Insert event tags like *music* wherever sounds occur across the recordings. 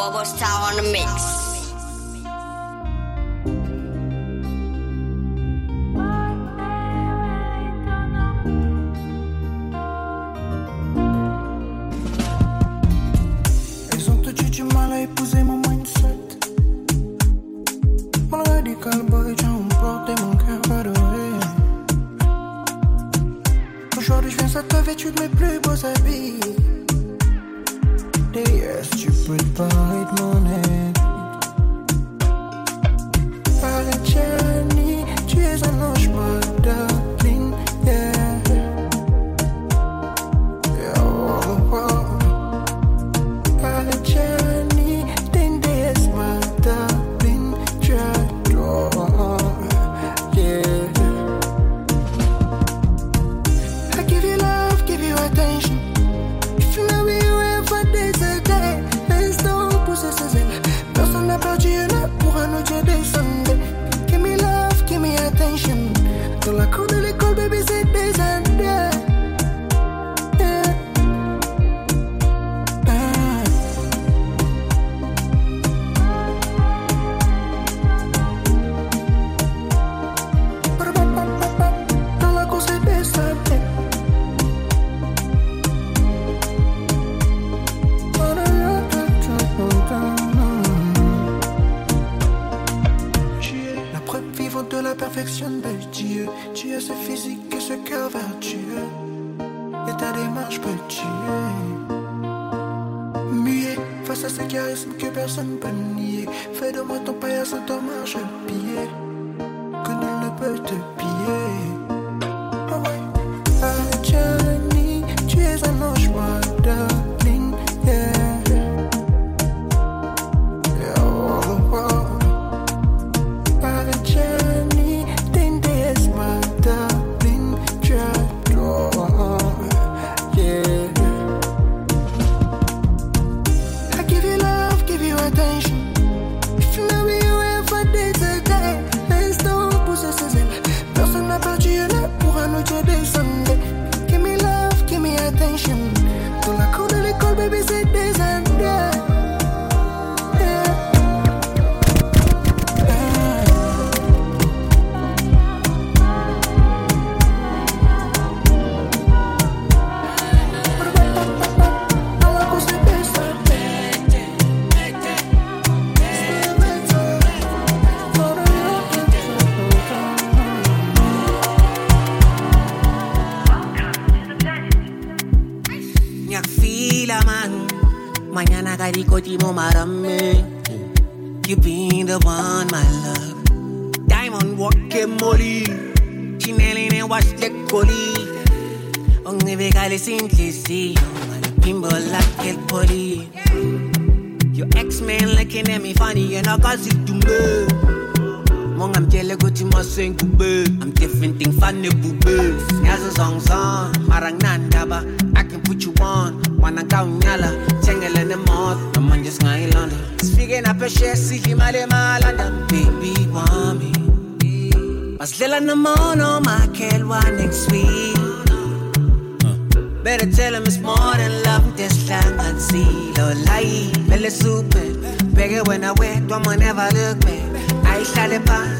Bubble Star on the mix.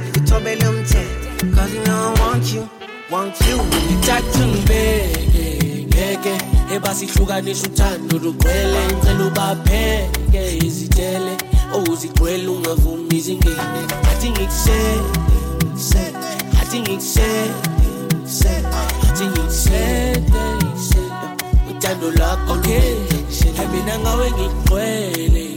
If you talk about them ten, cause you know I want you, want you. You talk to me, baby, baby. ebasihlukanisa uthando lugcwele ngicela ubapheke izitele owuzigcwele ungavumi izingene athi ngikusete athi ngikusete athi ngikusete uthando lwakho ke mina ngawe ngikugcwele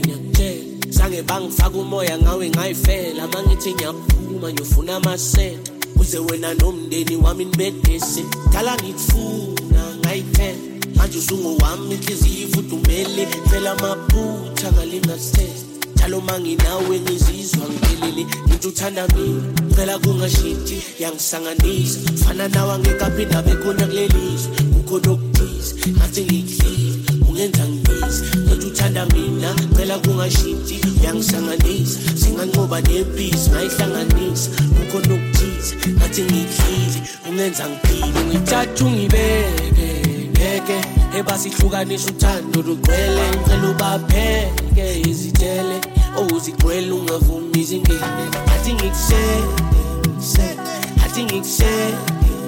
zange bangifaka umoya ngawe ngayifela. Mangithi ngiyaphuma ngiyofuna amasenta uze wena nomndeni wami nibedese. Dala ngifuna ngayiphela. Manje usungowami inhliziyo ifudumele. Phela amaphutha ngalingasela. Njalo manginawe ngizizwa ngiphelele ngithi uthanda mina phela kungashinthi yangisanganisa fana nawe angekaphinda bekhona kulelizwe kukhona okuthize ngathi ngikuhlize ungenza ngimizi kodwa uthanda mina cela kungashinthi yangisanganisa singanqoba nempisi ngayihlanganisa. Kukhona okuthize ngathi ngidlile ungenza ngiphile. Ungithatha ungibeke ngeke ebasihlukanisa uthando lugcwele. Ngicela ubapheke izitele owuzigcwele ungavumi izingene athi ngikusele ngikusele athi ngikusele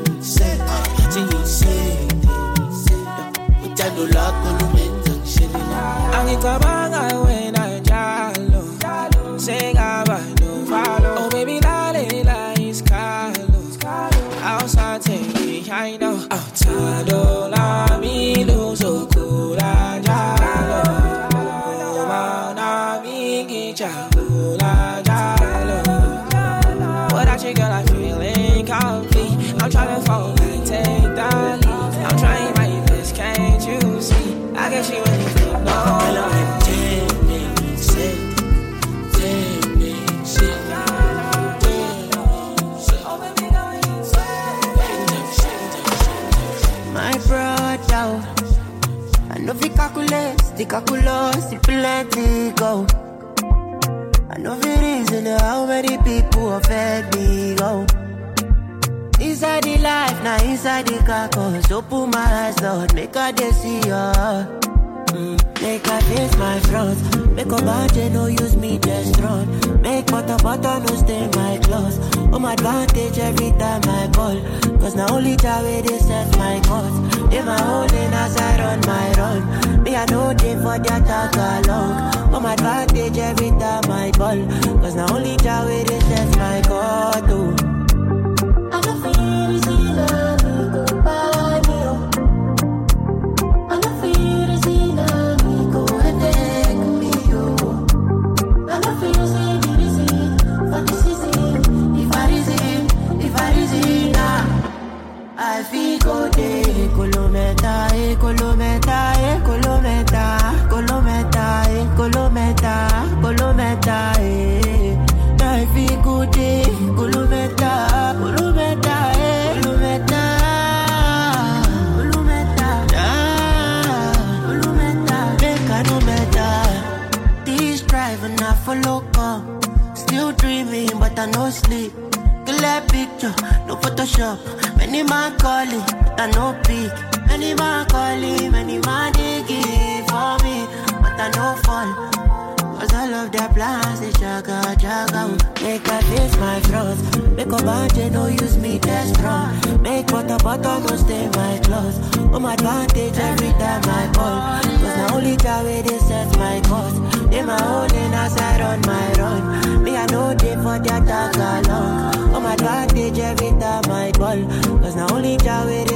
ngikusele athi ngikusele uthando lwakho lumele lumenza ngishelela angicabanga wena njalo. Sengaba novalo. Oh baby lalela isikhalo awusathengi i know awuthando the the plenty go. I know fi reason how many people affect me go. Inside the life, now inside the car. carcass, open my eyes, Lord, make I dey see ya. Mm, Make I face my front, make a bad no use me just run. Make butter butter no stay my clothes. Oh, Home advantage every time I ball. Cause now only way they set my course. In my holding as I run my run. Me I know they for their tag along. Oh, Home advantage every time I ball. Cause now only way they set my course. Oh. Eh, colometa, eh, colometa, colometa, eh, colometa, colometa, eh. I feel good day, colometa, colometa, eh, colometa, driving I follow come. Still dreaming, but I no sleep. Clear picture, no Photoshop. Many man calling, but I no pick. Many man calling, many man digging for me, but I no fall. Cause all of their plans, they jaga, jaga. Make I face my flaws Make a band, no use me, test strong Make butter, butter, no stay my clothes. Oh, Home advantage every time I ball Cause now only that way they set my course. They my holding as I run my run Me I know they for their tag along. Oh, Home advantage every time I ball Cause now only that way they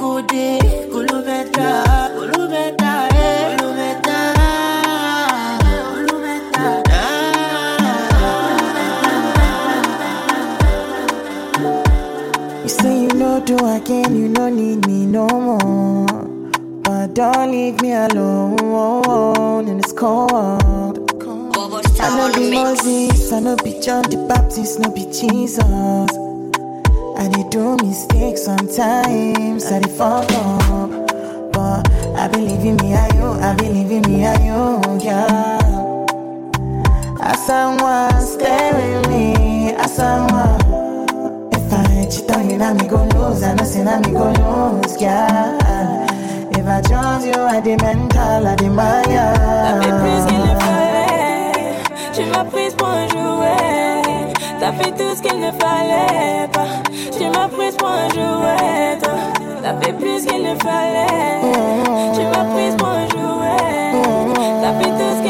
I feel go day, colometa, colometa, eh, colometa, colometa, ah. You say you know do again, you no need me no more. But don't leave me alone in this cold. I know be. Moses, I know be John the Baptist, no be Jesus. I did do mistakes sometimes, I did fuck up. But I believe in me, I you, I believe in me, I you, yeah. As someone stay with me, as someone. If I cheat on you, now me go lose, I know say now me go lose, yeah. If I chose you, I the mental, I the maya. Ça fait plus qu'il ne fallait. Tu m'as prise pour un jouet. T'as fait tout ce qu'il ne fallait pas. Tu m'as prise pour un jouet. T'as fait plus qu'il ne fallait. Tu m'as prise pour un jouet. T'as fait tout ce qu'il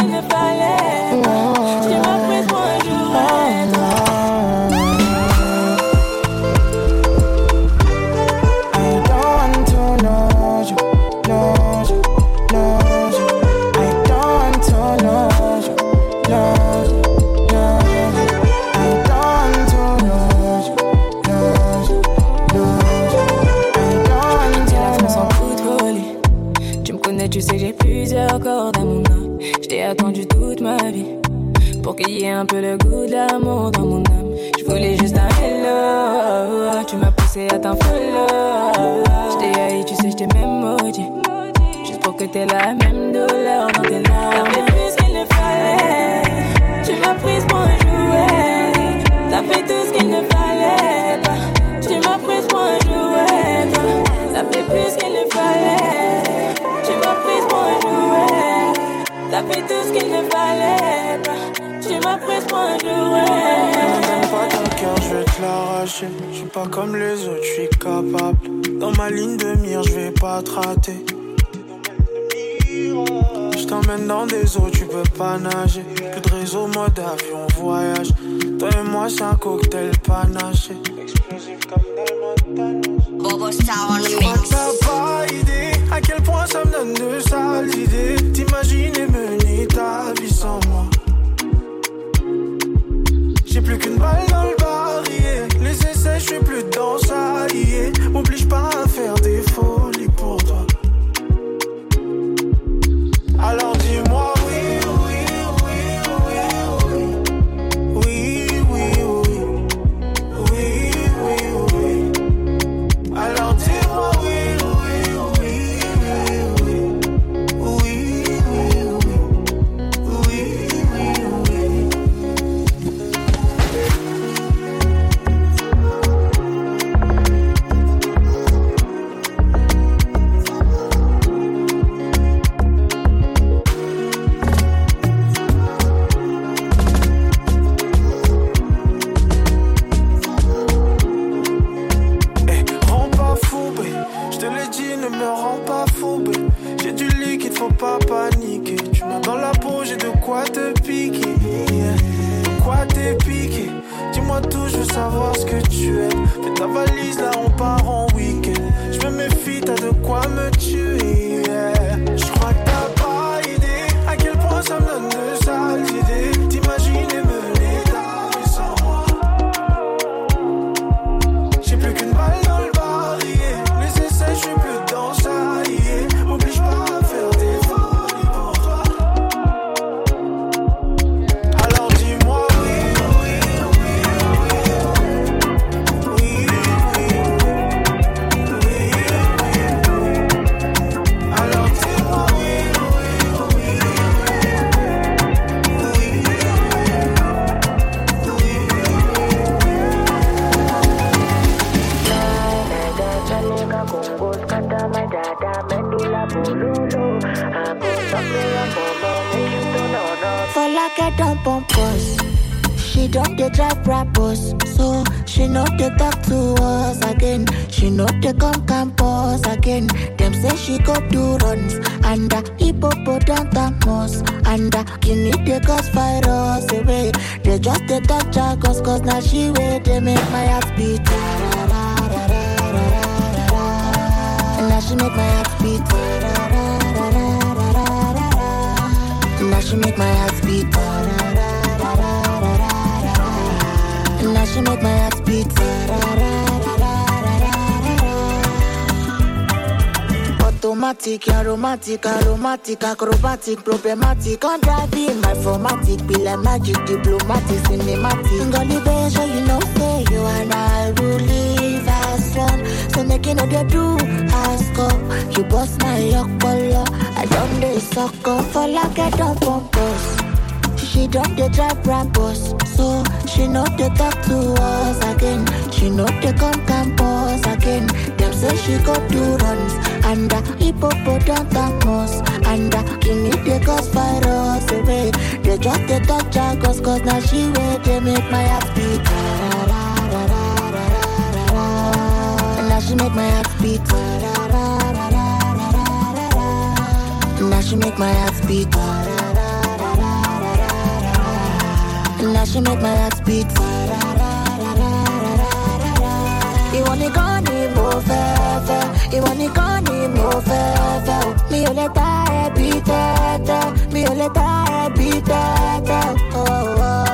automatic, aromatic, aromatic, acrobatic, problematic. I'm driving my formatic, be like magic, diplomatic, cinematic. Golly, beja, oh, you know, say you and I will live as one. So making no a do ask up. You bust my yokolo, I don't dey suck up. For like I don't pump She don't dey drive rappers, so she know they talk to us again. She know they come campus again. Them say she got two runs. And the hippopotamus. And the guinea they cause virus away. They just the touch her cause cause now she wait. They make my heart beat. Now she make my heart beat. Now she make my heart beat. Now she make my heart beat. You want it gone move further You want me gone move further Mi oleta e Mi oleta e Oh, oh.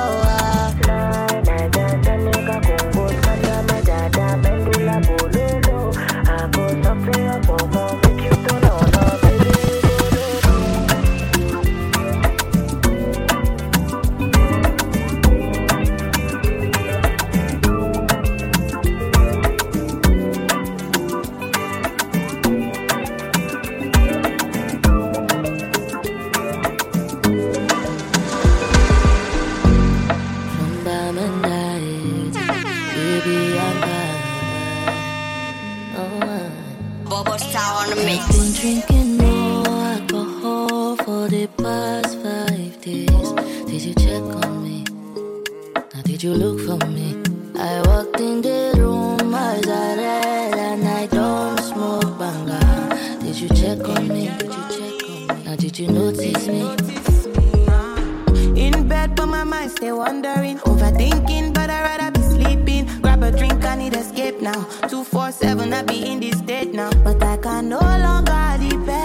you look for me. I walked in the room, eyes are red, and I don't smoke banga. Did you check on me? Did you check on me? Now did you notice me? In bed, but my mind stay wandering, overthinking, but I'd rather be sleeping. Grab a drink, I need escape now. Two four seven, I be in this state now, but I can no longer depend.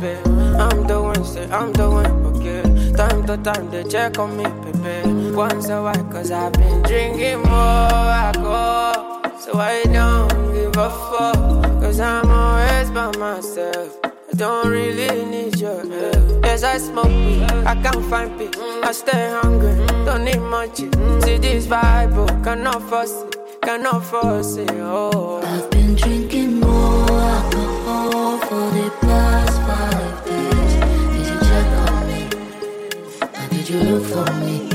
baby. I'm doing, say I'm doing, okay. Time to time they check on me, baby. Once a while, cause I've been drinking more alcohol. So I don't give a fuck, cause I'm always by myself. I don't really need your help. Yes, I smoke weed, I can't find peace. I stay hungry, don't need much. See this Bible, oh, cannot force it, cannot force it. Oh, I've been drinking more alcohol for the past. you look for me?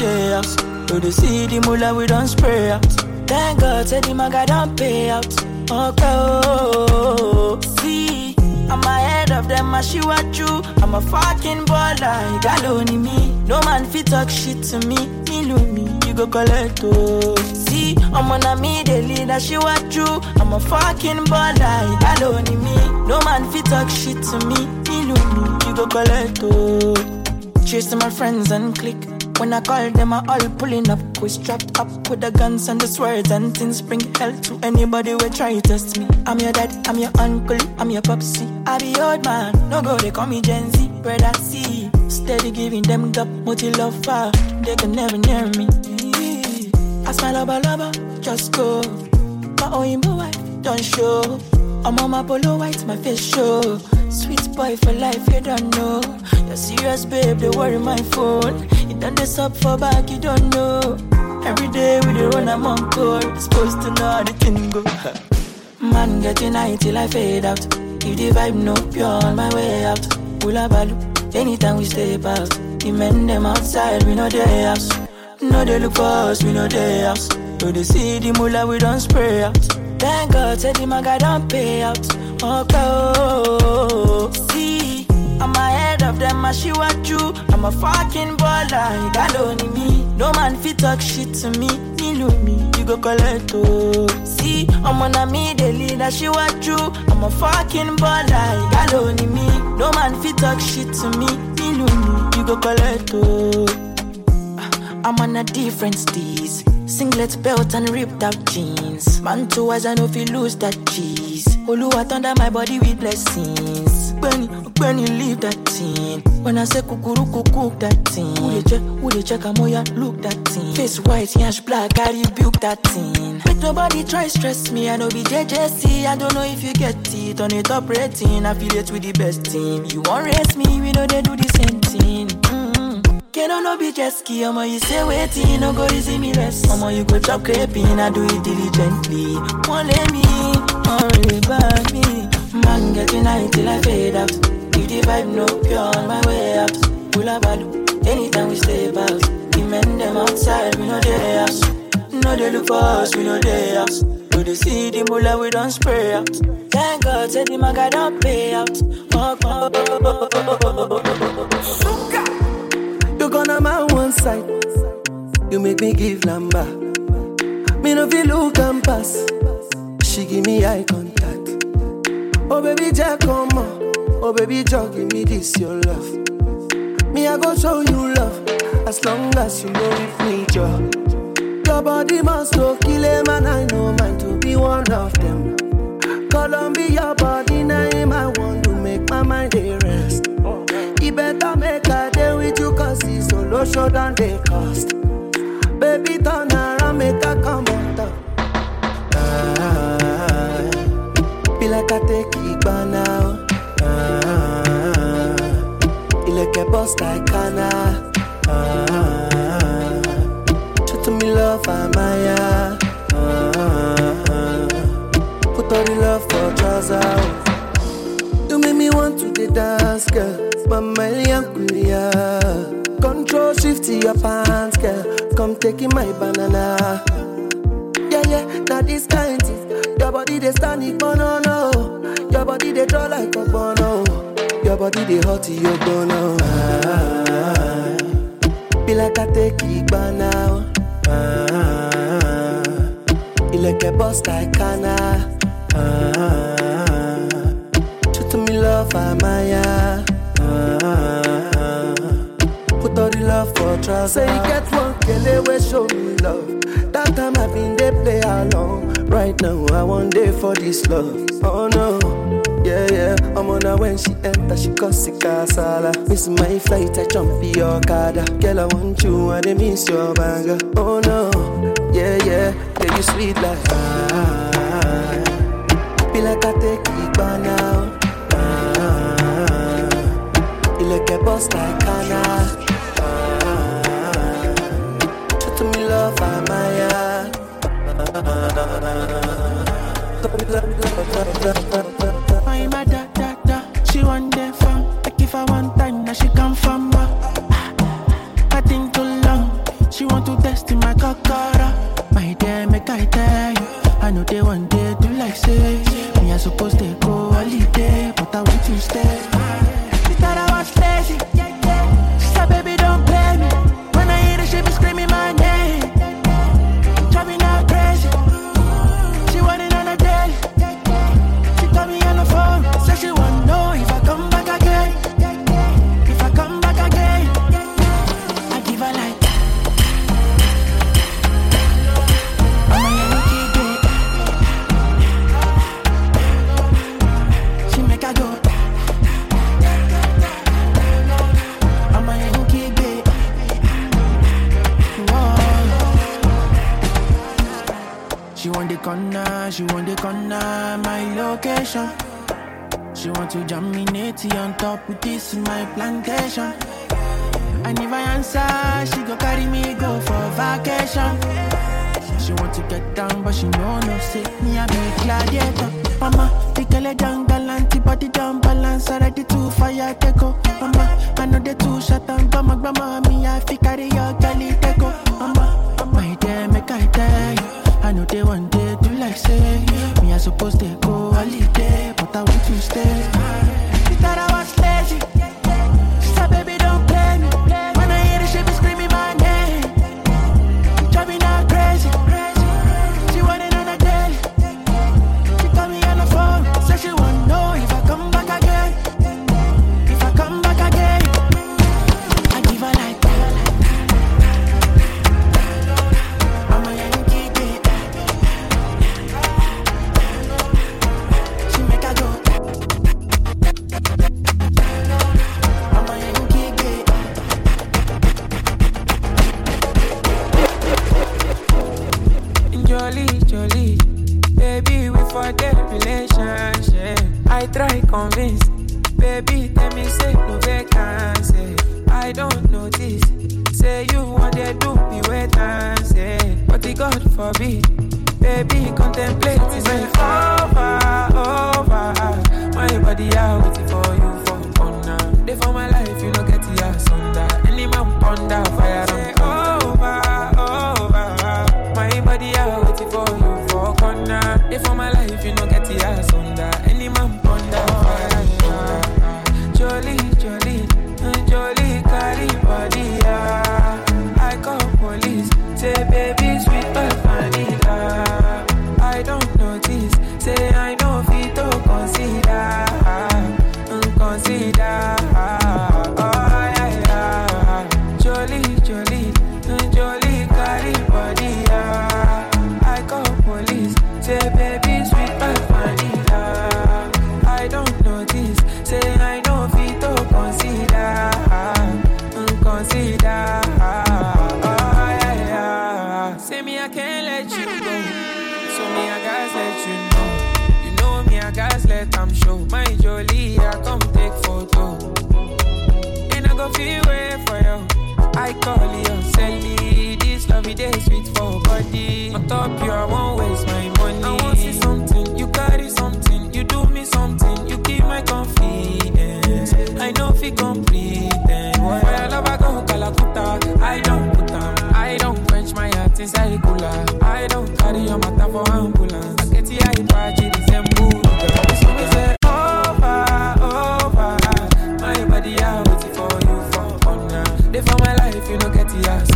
Us. No, see the mullah, we don't spray out. Thank God, said the maga don't pay out. Okay, oh, see, I'm ahead of them, I she what you. I'm a fucking baller, only me. No man fit talk shit to me, me me, you go collect oh. See, I'm on a me, the leader, she what you. I'm a fucking baller, only me. No man fit talk shit to me, me me, you go collect oh. To my friends and click. When I call them, I all pulling up. We strapped up with the guns and the swords and things. Bring hell to anybody who try to test me. I'm your dad, I'm your uncle, I'm your popsy. I be old man, no go, they call me Gen Z. Brother C, steady giving them gap, multi love. They can never near me. I smile lover, lover, just go. My own wife, don't show. I'm on my polo white, my face show. Sweet boy for life, you don't know. You're serious, babe, they worry my phone. Done this up for back, you don't know. Every day we the run, I'm on. Supposed to know how the thing go. *laughs* Man, getting high till I fade out. If the vibe no pure on my way out. Pull up a balu, anytime we stay past. The men them outside, we know their house. No, they look for us, we know their house. No, they see the mullah, we don't spray out. Thank God, said the maga don't pay out. Okay, oh, oh, oh, oh. see, I'm ahead of them, I she what you. I'm a fucking baller, only me. No man fit talk shit to me, know me, you go collect oh. See, I'm on a me, the leader, she what you. I'm a fucking baller, got only me. No man fit talk shit to me, know me, you go collect oh. Ah, I'm on a different steez. Singlet belt and ripped out jeans. Man, two eyes, I know if you lose that cheese. Oluwa under my body with blessings. When you leave that thing. When I say kukuru cook that thing. Who they check, who they check, I'm ya look that thing. Face white, yash black, I rebuke that thing. Make nobody try stress me, I know be JJC. I don't know if you get it on it top rating. Affiliate with the best team. You want race me, we know they do the same thing. Mm-hmm. Can I no be jet ski? Omo, you say waiting, no go easy me rest. Omo, you go chop crepin, I do it diligently. Won't let me, worry about me. Man, getting high till I fade out. If the vibe no pure on my way out. Pull up, balu, anytime we stay out. The men them outside, we know they house. No, they look for us, we know they house. Do they see the mullah, we don't spray out. Thank God, said the maga don't pay out. Oh, oh, oh, oh, oh, oh, oh. You gonna my one side. You make me give number. Me no feel look and pass. She give me contact. Oh baby, Jack, come on. Oh baby, Jack, give me this your love. Me I go show you love. As long as you know with me, Joe. Your body must go kill him, and I know mine to be one of them. Columbia your body name I want to make my mind a rest. He better make a day with you cause he's solo show than they cost. Baby turn around, make a come on top. Ah, be like I take now. Ah, you like a boss like Kana. Ah, show to me love, I'm Maya. Ah, put all the love for trousers. You make me want to the dance, girl. Mama Kulia. Control shift to your pants, girl. Come taking my banana. Yeah, yeah, now kind. Your body they stand it, no, no. Your body they draw like a bono. Your body they hot to your bono. Ah, be like I take it by now. Ah, you like a boss like Kana. Ah, to me love, Amaya. Ah, put all the love for trust. Say you get one kele we show me love. That time I been they play along. Right now I want day for this love. Oh no. Yeah, yeah, I'm on her when she enter, she cause sick sala. Miss my flight, I jump in your car. Girl, I want you, and I miss your banger. Oh no, yeah, yeah, yeah, you sweet like ah. Be like I take it by now. Ah, you like a boss like Kana. Ah, show to me love, I'm my da da da. She want that from. Like if I want time, now she come from. Uh. I think too long. She want to test in my cockara. My dear, make I tell you. I know they one day do like say. Me, I supposed to go holiday, but I want to stay. peace in my plantation. And if I answer, she go carry me go for vacation. She want to get down, but she know no say me a be gladiator. Mama, the girl a down gallant, body down balance, Ready to fire take. Mama, I know they too shut down, grandma, mama, me a fi carry your galley take. Mama, my day make I tell you, I know they one day do like say me I supposed to go holiday. convinced. Baby, tell me, say no vacancy. Eh. I don't notice. Say you want to do me wait and say, eh. but the God forbid. Baby, contemplate this. over, over. My body out. party.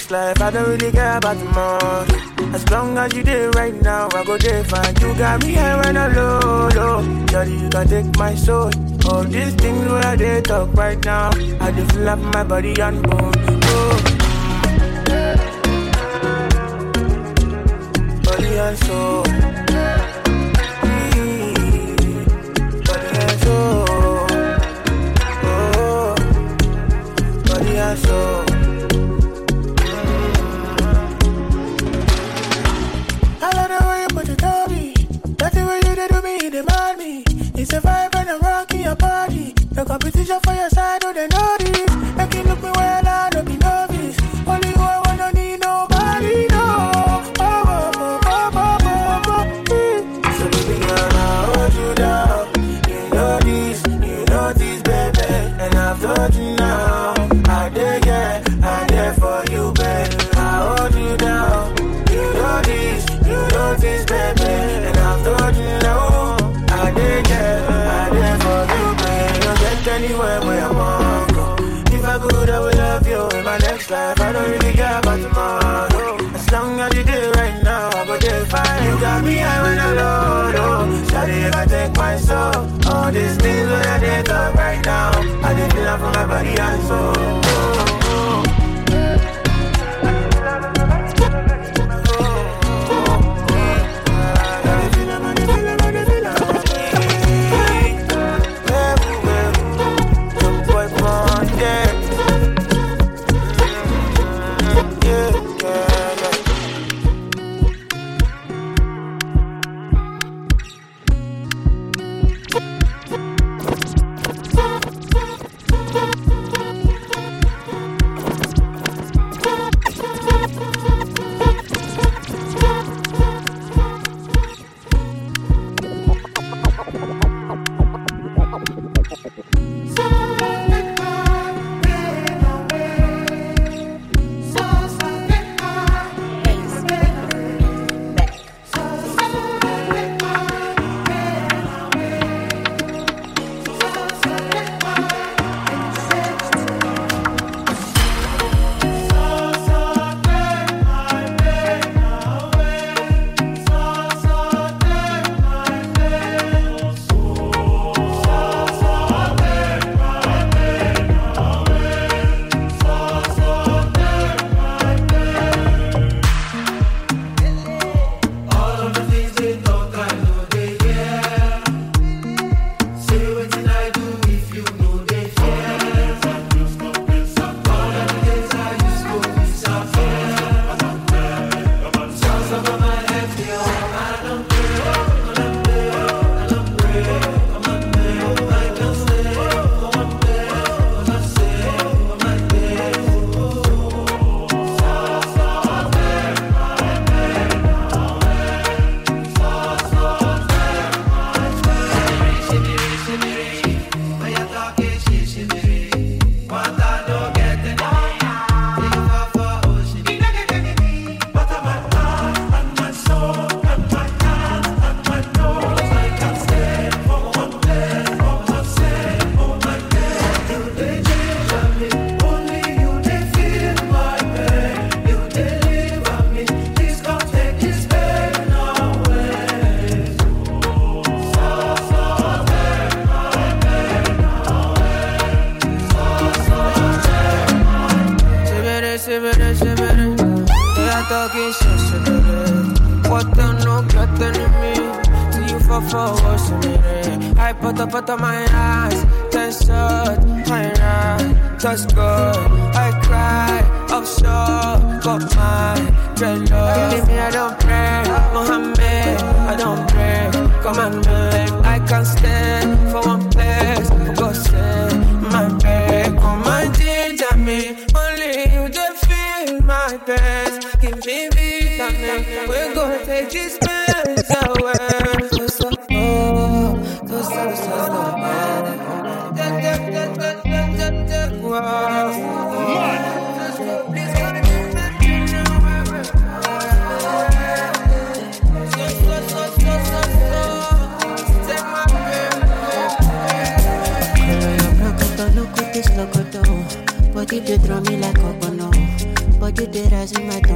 next life, I don't really care about tomorrow. As long as you there right now, I go there fine. You got me here when I low, low. Daddy, you can take my soul. All these things where they talk right now, I just love my body and bone. all these things when I did up right now. I did feel from my body and soul.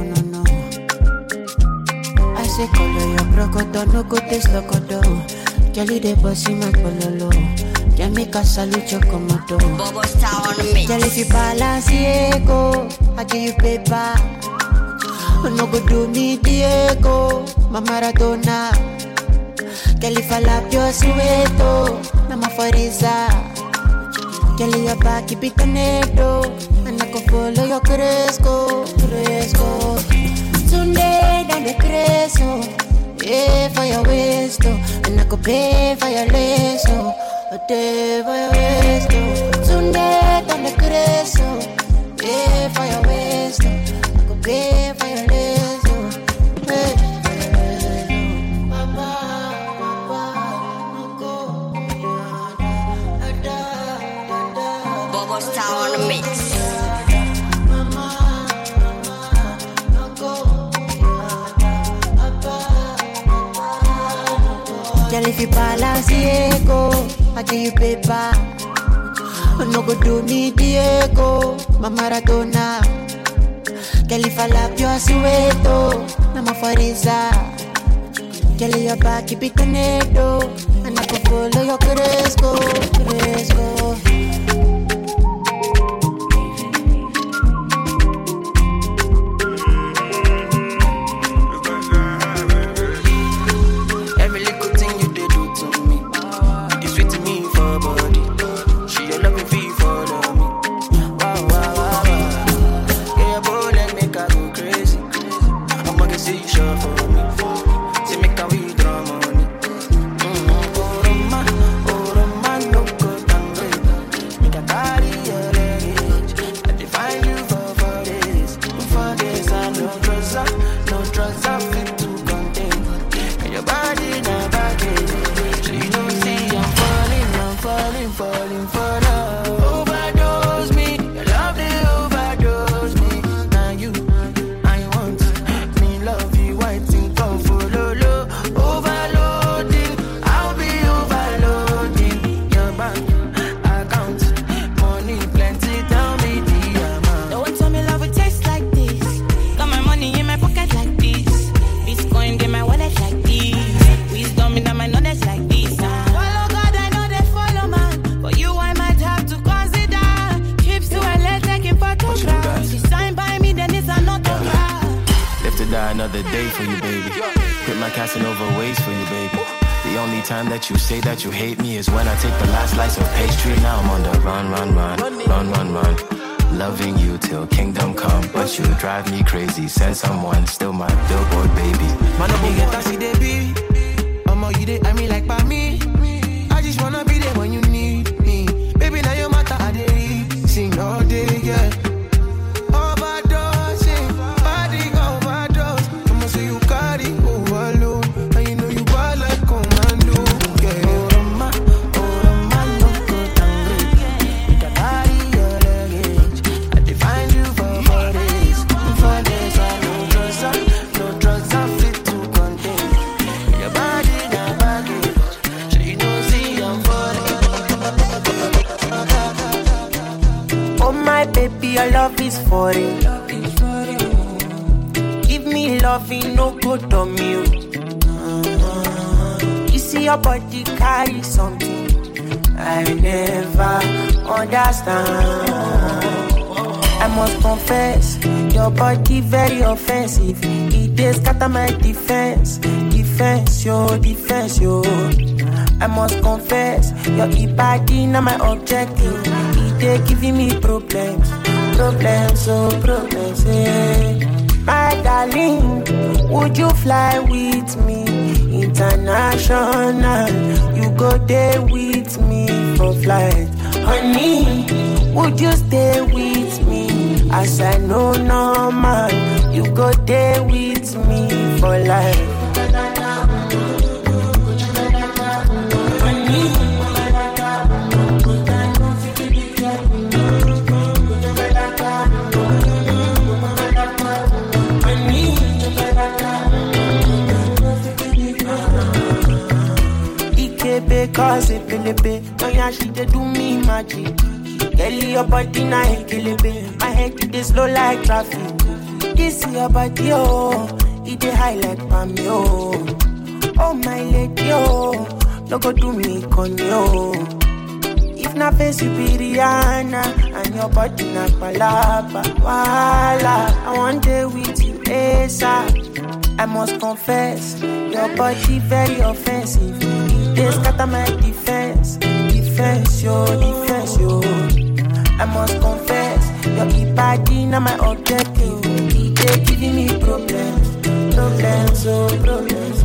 No, no. I say color your crocodile, no go taste locodo. Jelly they bossy my pololo. Me salute your comodo. Oh. Bobo Star on. Jelly if you balance ego, I give you paper. Oh, no go do me Diego, my Maradona. If I lap your sueto, na my foriza. Girl, your back, keep it tornado. Follow your cresco, cresco. Sunday, down the cresco. Yeah, for your waist. And I could pay for your oh. A day for your waist. Sunday, down the cresco. Yeah, for your waist. I could pay if you balance ego, I give you paper. No go do me Diego, my Maradona. If I lap your sueto, na my foriza. Girl, your back, keep it tornado. And I can follow your cresco, cresco. Must confess, your body very offensive. It is scatter my defense, defense, yo, defense, yo. I must confess, your body not my objective. It dey giving me problems, problems, oh problems, eh. My darling, would you fly with me international? You go there with me for flight, honey. Would you stay with me? As I know normal, you go there with me for life. Ikebe cause pelebe, oh yeah she dey do me magic. Girl, your body na ekelebe. My head it is slow like traffic. This your body, oh, it dey high like palm, oh. Oh my lady, oh, no go do me con yo. Oh. If na face you be Rihanna and your body na palapa, wala. I want day with you, ASAP. I must confess, your body very offensive. It dey scatter my defense, defense, yo, defense, yo. I must confess, your body na my objective. Dey giving me problems, problems, oh, problems.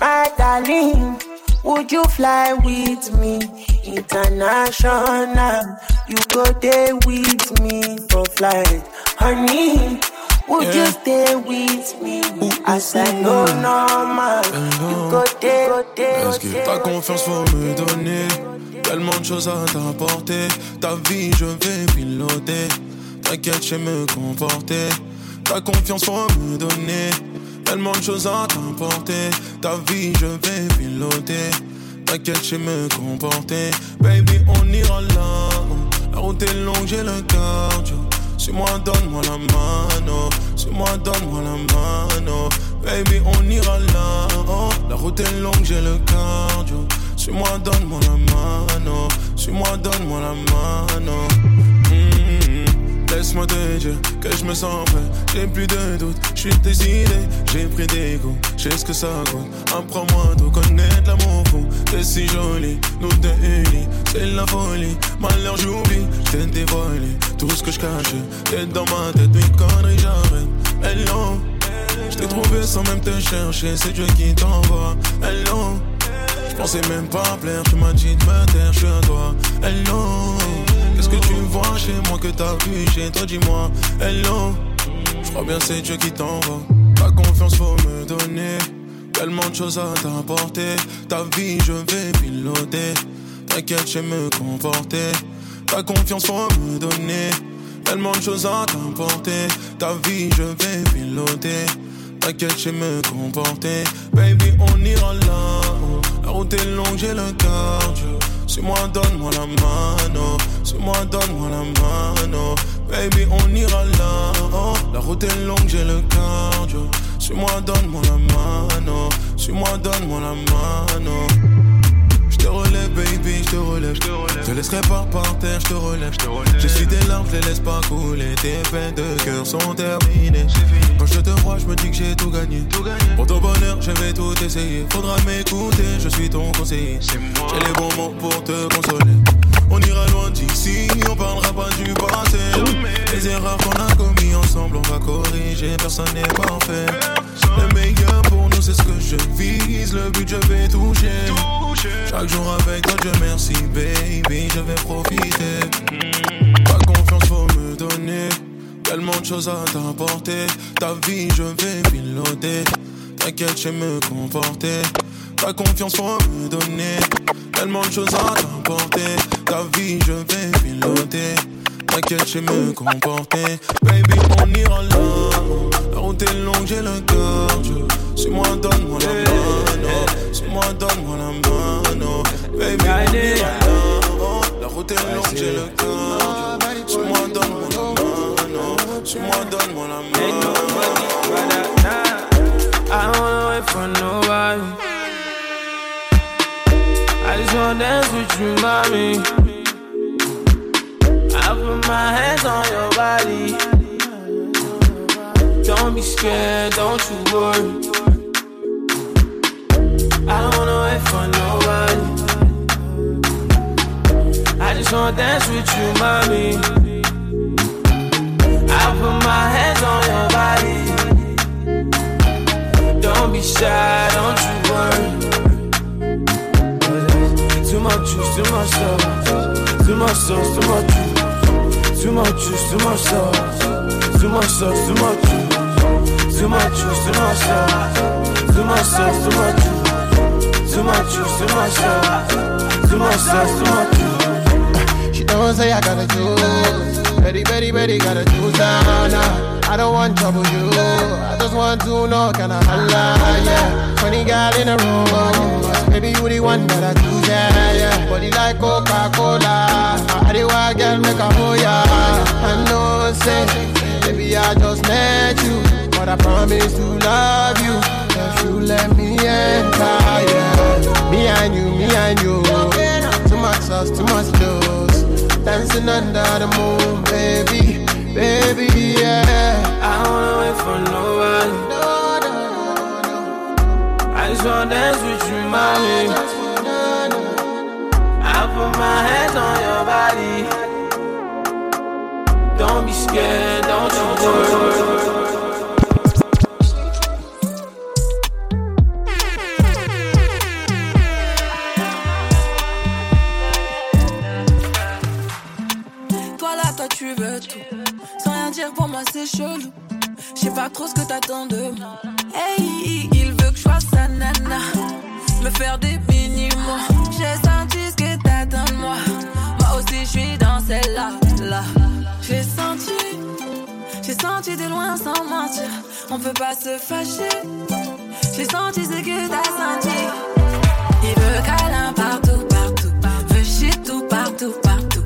My darling, would you fly with me international? You go there with me for flight, honey. Would you stay with me? I know normal? You go there, go there, Est-ce que ta confiance faut me donner Tellement de choses à t'apporter. Ta vie je vais piloter. T'inquiète je me comporter. Ta confiance faut me donner Tellement de choses à t'apporter. Ta vie je vais piloter. T'inquiète je me comporter. Baby on ira là La route est longue j'ai le cardio Suis-moi donne-moi la mano Suis-moi donne-moi la mano Baby on ira là oh. La route est longue j'ai le cardio Suis-moi donne-moi la mano Suis-moi donne-moi la mano. Laisse-moi te dire que je me sens prêt. J'ai plus de doute, je suis décidé. J'ai pris des goûts, je sais ce que ça coûte. Apprends-moi de connaître l'amour fou. T'es si jolie, nous deux unis. C'est la folie, malheur j'oublie. T'es dévoilé, tout ce que je cache. T'es dans ma tête, une connerie j'arrête. Hello, je t'ai trouvé sans même te chercher. C'est Dieu qui t'envoie. Hello, je pensais même pas plaire. Tu m'as dit de me taire, je suis à toi. Hello Qu'est-ce que tu vois chez moi que t'as vu chez toi, dis-moi. Hello, je crois bien c'est Dieu qui t'envoie. Ta confiance faut me donner. Tellement de choses à t'apporter. Ta vie je vais piloter. T'inquiète, je me comporter. Ta confiance faut me donner. Tellement de choses à t'apporter. Ta vie je vais piloter. T'inquiète, je me comporter. Baby, on ira là. La route est longue, j'ai le cardio. Suis-moi, donne-moi la mano. Suis-moi, donne-moi la mano. Baby, on ira là. La route est longue, j'ai le cardio. Suis-moi, donne-moi la mano. Suis-moi, donne-moi la mano. Je te relève, baby, je te relève. Je te laisserai pas par terre, je te relève. Je suis des larmes, je les laisse pas couler. Tes peines de cœur sont terminées. Quand je te vois, je me dis que j'ai tout gagné. Pour ton bonheur, je vais tout essayer. Faudra m'écouter, je suis ton conseiller. J'ai les bons mots pour te consoler. On ira loin d'ici, on parlera pas du passé. Les erreurs qu'on a commis ensemble, on va corriger. Personne n'est parfait. Le meilleur pour nous, c'est ce que je vise. Le but, je vais toucher. Chaque jour avec toi, Dieu merci, baby, je vais profiter. Ta confiance, faut me donner. Tellement de choses à t'apporter. Ta vie, je vais piloter. T'inquiète, je me comporter. Ta confiance, faut me donner. Tellement de choses à t'apporter. Ta vie, je vais piloter. T'inquiète, je me comporter. Baby, on ira là. La route est longue, j'ai le cardio. Suis-moi, donne-moi la mano. Suis-moi, donne-moi la mano. Baby. Oh, La route est longue, j'ai le cardio. Suis-moi, donne-moi la mano. Suis-moi, donne-moi la mano. I don't wanna wait for nobody. I just wanna dance with you, mommy. I put my hands on your body. Don't be scared, don't you worry. I don't wanna wait for nobody. Just dance with you, mommy. I put my hands on your body. Don't be shy, don't you worry. Too much juice, too much sauce. Too much sauce, too much juice. Too much juice, too much sauce. Too much sauce, too much juice. Too much juice, too much sauce. Too much sauce, too much juice. Too much juice, too much sauce. Too much sauce, too much juice. Don't say I gotta choose. Very, very, very gotta choose now, now. I don't want trouble you. I just want to know can I holla, yeah. Funny girl in a room. Maybe you the one that I choose, yeah, yeah. Body like Coca-Cola. I do I get make a hoya. I know say, baby I just met you, but I promise to love you. If you let me enter, yeah. Me and you, me and you. Too much sauce, too much juice. Dancing under the moon, baby, baby, yeah. I wanna wait for nobody. I just wanna dance with you, mommy. I put my hands on your body. Don't be scared, don't you worry. C'est chelou. Je sais pas trop ce que t'attends de moi. Hey, il veut que je sois sa nana. Me faire des mini-mois. J'ai senti ce que t'attends de moi. Moi aussi, je suis dans celle-là. Là. J'ai senti, j'ai senti de loin sans mentir. On peut pas se fâcher. J'ai senti ce que t'as senti. Il veut câlin partout, partout. Veut shit tout, partout, partout.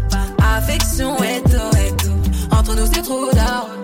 Affection et tout, et tout. Entre nous, c'est trop d'or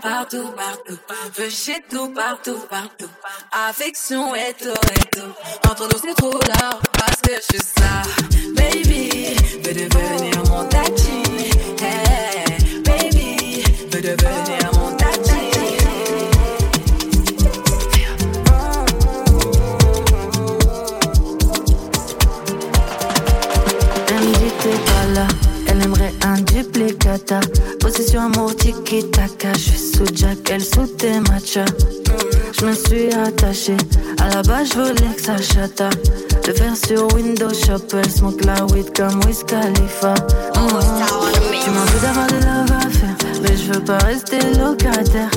partout, partout. Veut shit tout, partout, partout. Affection et tout, et tout. Entre nous, c'est trop d'or parce que je suis ça. Baby, veut devenir mon tati. Duplicata. Possession amour tiki taka, je suis sous Jack, elle sous tes matchas. Je me suis attachée, à la base je voulais que ça chata. Le faire sur Windows Shop, elle smoke la weed comme Wiz Khalifa. Mm. Tu m'en veux d'avoir des love à faire, mais je veux pas rester locataire.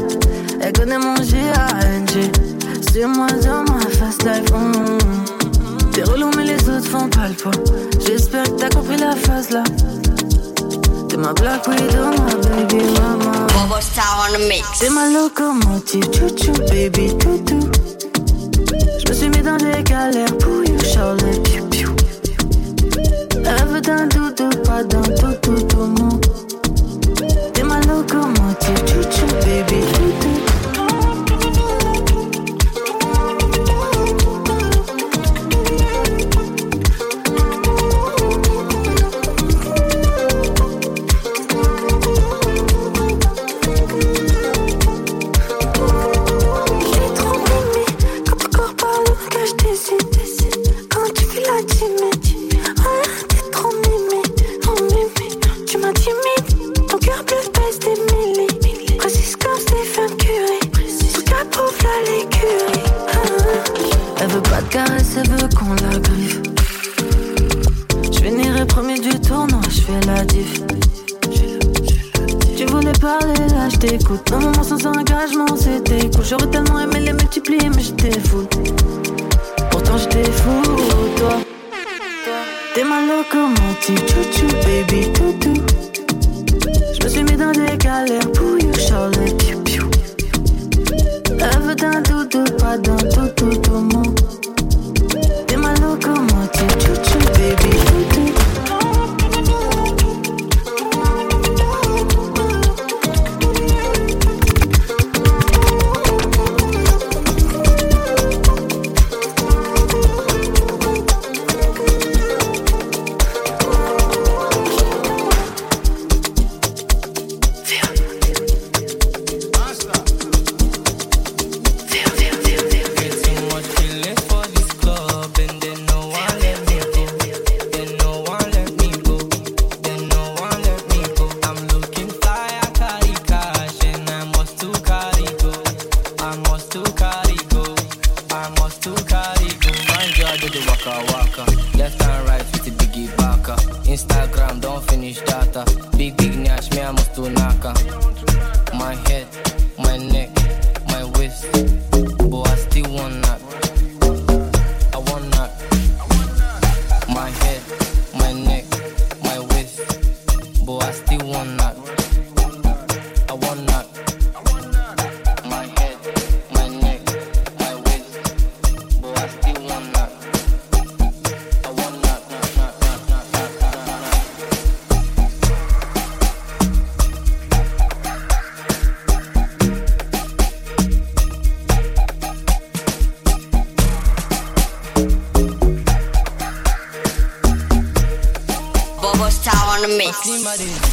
Elle connaît mon G-A-N-G, c'est moi dans ma fast life. T'es relou mais les autres font pas le poids J'espère que t'as compris la phase là T'es ma black widow, ma baby mama. Bobo Star on the mix? T'es ma locomotive, chouchou baby toutou. Je me suis mis dans des galères pour you Charlie piou piou. Veut d'un doudou, pas d'un tout tout tout mou T'es ma locomotive, chouchou baby toutou somebody.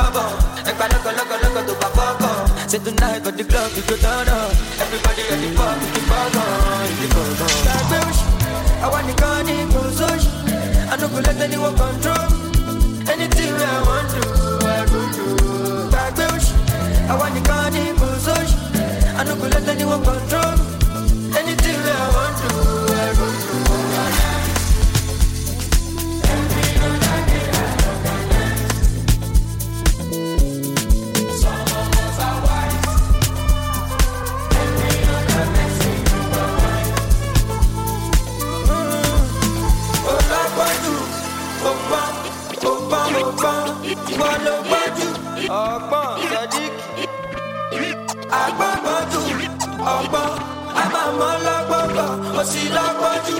loco. E loco, loco, loco, tu pa poco tu naje con the glock, you could Everybody at the bitch, I want the gun I go let anyone control. Anything I want to, I go do. Dark bitch, I want the I no go let anyone control. Anything I want to. Àbòsí lọ́pọ̀jù.